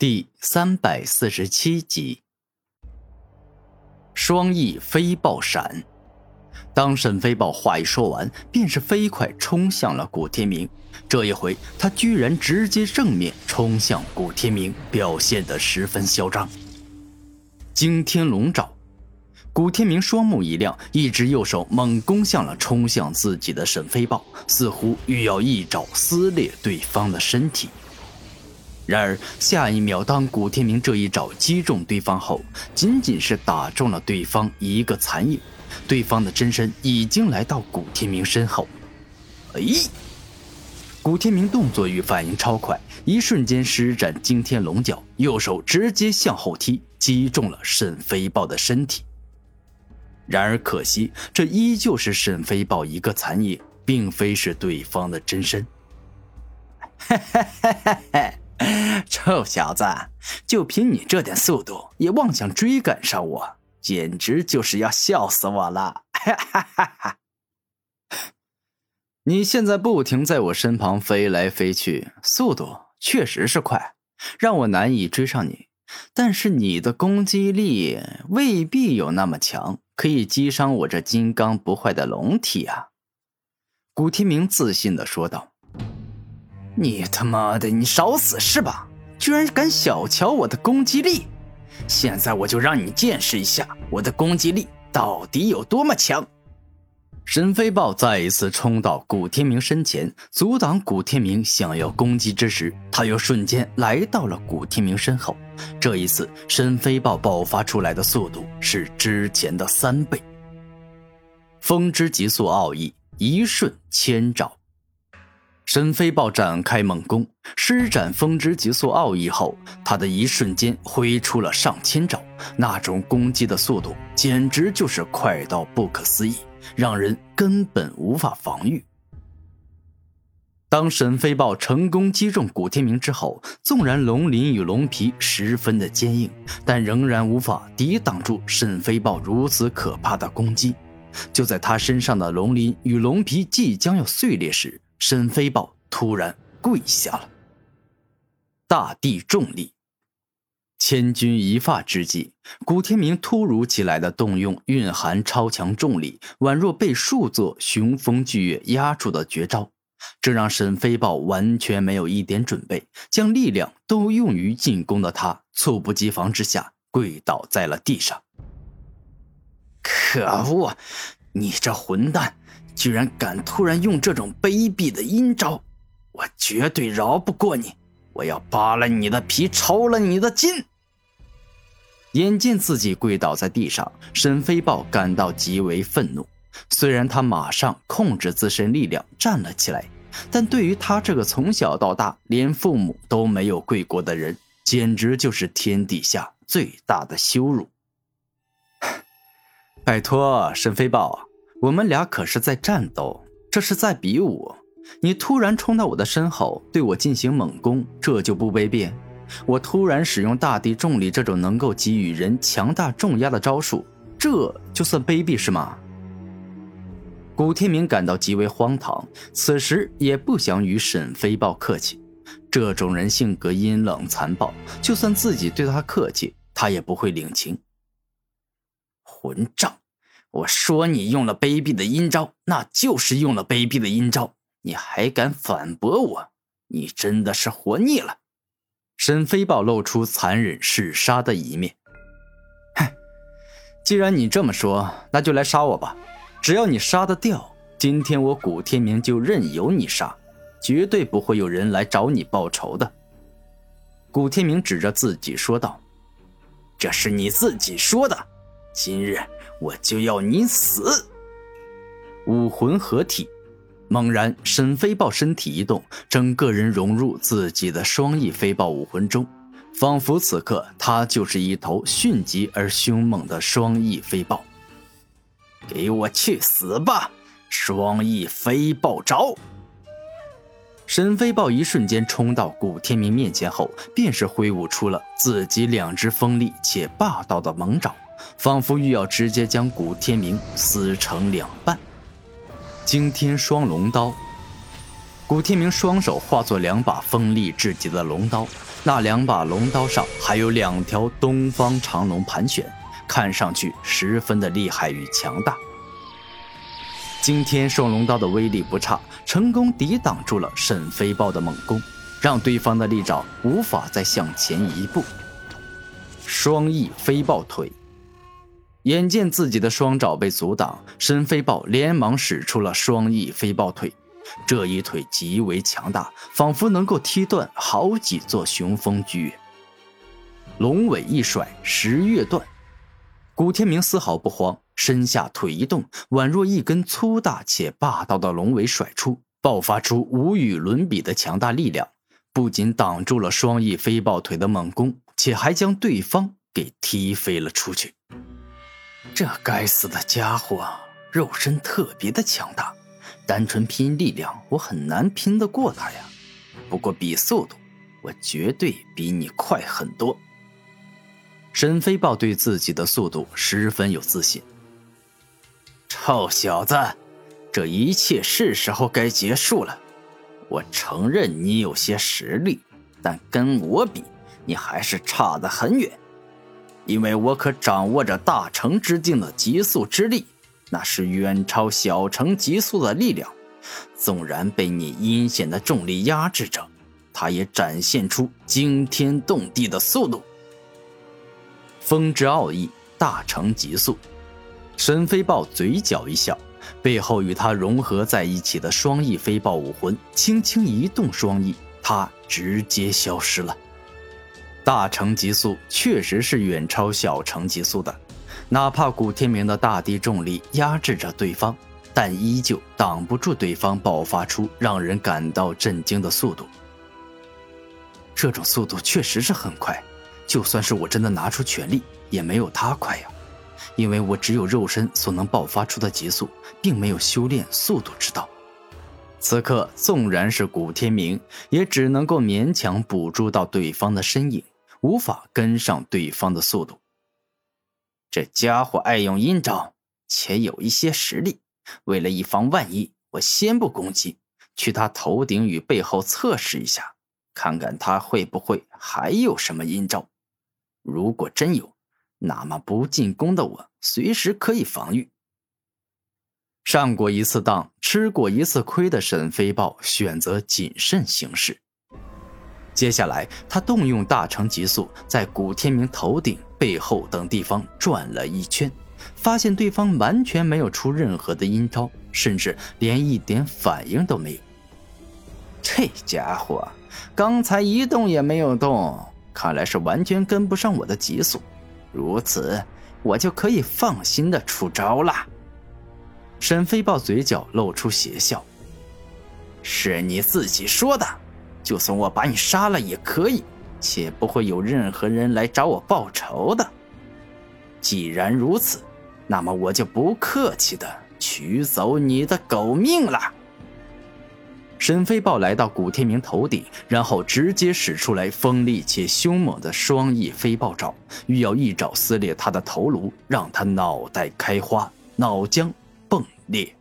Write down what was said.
第三百四十七集，双翼飞豹闪。当沈飞豹话一说完，便是飞快冲向了古天明。这一回，他居然直接正面冲向古天明，表现得十分嚣张。惊天龙爪，古天明双目一亮，一只右手猛攻向了冲向自己的沈飞豹，似乎欲要一爪撕裂对方的身体。然而，下一秒，当古天明这一爪击中对方后，仅仅是打中了对方一个残影，对方的真身已经来到古天明身后。哎！古天明动作与反应超快，一瞬间施展惊天龙角，右手直接向后踢，击中了沈飞豹的身体。然而可惜，这依旧是沈飞豹一个残影，并非是对方的真身。嘿嘿嘿嘿嘿！臭小子，就凭你这点速度，也妄想追赶上我，简直就是要笑死我了！哈哈哈哈！你现在不停在我身旁飞来飞去，速度确实是快，让我难以追上你。但是你的攻击力未必有那么强，可以击伤我这金刚不坏的龙体啊！古天明自信的说道。你他妈的，你找死是吧？居然敢小瞧我的攻击力！现在我就让你见识一下我的攻击力到底有多么强！神飞豹再一次冲到古天明身前，阻挡古天明想要攻击之时，他又瞬间来到了古天明身后。这一次，神飞豹爆发出来的速度是之前的三倍。风之极速奥义，一瞬千兆。沈飞豹展开猛攻，施展风之极速奥义后，他的一瞬间挥出了上千招，那种攻击的速度简直就是快到不可思议，让人根本无法防御。当沈飞豹成功击中古天明之后，纵然龙鳞与龙皮十分的坚硬，但仍然无法抵挡住沈飞豹如此可怕的攻击。就在他身上的龙鳞与龙皮即将要碎裂时，沈飞豹突然跪下了。大地重力，千钧一发之际，古天明突如其来的动用蕴含超强重力，宛若被数座雄风巨岳压住的绝招，这让沈飞豹完全没有一点准备，将力量都用于进攻的他，猝不及防之下跪倒在了地上。可恶，你这混蛋！居然敢突然用这种卑鄙的阴招，我绝对饶不过你！我要扒了你的皮，抽了你的筋！眼见自己跪倒在地上，沈飞豹感到极为愤怒。虽然他马上控制自身力量站了起来，但对于他这个从小到大连父母都没有跪过的人，简直就是天底下最大的羞辱！拜托，沈飞豹。我们俩可是在战斗，这是在比武。你突然冲到我的身后，对我进行猛攻，这就不卑鄙？我突然使用大地重力这种能够给予人强大重压的招数，这就算卑鄙是吗？古天明感到极为荒唐，此时也不想与沈飞豹客气。这种人性格阴冷残暴，就算自己对他客气，他也不会领情。混账！我说你用了卑鄙的阴招，那就是用了卑鄙的阴招。你还敢反驳我？你真的是活腻了！沈飞豹露出残忍嗜杀的一面。哼，既然你这么说，那就来杀我吧。只要你杀得掉，今天我古天明就任由你杀，绝对不会有人来找你报仇的。古天明指着自己说道：“这是你自己说的，今日。”我就要你死！武魂合体，猛然，沈飞豹身体一动，整个人融入自己的双翼飞豹武魂中，仿佛此刻他就是一头迅疾而凶猛的双翼飞豹。给我去死吧！双翼飞豹爪！沈飞豹一瞬间冲到古天明面前后，便是挥舞出了自己两只锋利且霸道的猛爪。仿佛欲要直接将古天明撕成两半。惊天双龙刀，古天明双手化作两把锋利至极的龙刀，那两把龙刀上还有两条东方长龙盘旋，看上去十分的厉害与强大。惊天双龙刀的威力不差，成功抵挡住了沈飞豹的猛攻，让对方的利爪无法再向前一步。双翼飞豹腿，眼见自己的双爪被阻挡，申飞豹连忙使出了双翼飞豹腿。这一腿极为强大，仿佛能够踢断好几座雄风巨岳。龙尾一甩，十月断。古天明丝毫不慌，身下腿一动，宛若一根粗大且霸道的龙尾甩出，爆发出无与伦比的强大力量，不仅挡住了双翼飞豹腿的猛攻，且还将对方给踢飞了出去。这该死的家伙，肉身特别的强大。单纯拼力量，我很难拼得过他呀。不过比速度，我绝对比你快很多。沈飞豹对自己的速度十分有自信。臭小子，这一切是时候该结束了。我承认你有些实力，但跟我比，你还是差得很远。因为我可掌握着大成之境的极速之力。那是远超小成极速的力量，纵然被你阴险的重力压制着，它也展现出惊天动地的速度。风之奥义，大成极速。沈飞豹嘴角一笑，背后与他融合在一起的双翼飞豹武魂轻轻一动，双翼，他直接消失了。大成极速确实是远超小成极速的。哪怕古天明的大地重力压制着对方，但依旧挡不住对方爆发出让人感到震惊的速度。这种速度确实是很快，就算是我真的拿出全力，也没有他快呀。因为我只有肉身所能爆发出的极速，并没有修炼速度之道。此刻，纵然是古天明，也只能够勉强捕捉到对方的身影，无法跟上对方的速度。这家伙爱用阴招，且有一些实力。为了以防万一，我先不攻击，去他头顶与背后测试一下，看看他会不会还有什么阴招。如果真有，那么不进攻的我随时可以防御。上过一次当，吃过一次亏的沈飞豹选择谨慎行事。接下来，他动用大成极速，在古天明头顶。背后等地方转了一圈，发现对方完全没有出任何的阴招，甚至连一点反应都没有。这家伙刚才一动也没有动，看来是完全跟不上我的急速。如此，我就可以放心的出招了。沈飞豹嘴角露出邪笑：“是你自己说的，就算我把你杀了也可以。”且不会有任何人来找我报仇的。既然如此，那么我就不客气的取走你的狗命了。沈飞豹来到古天明头顶，然后直接使出来锋利且凶猛的双翼飞豹爪，欲要一爪撕裂他的头颅，让他脑袋开花，脑浆迸裂。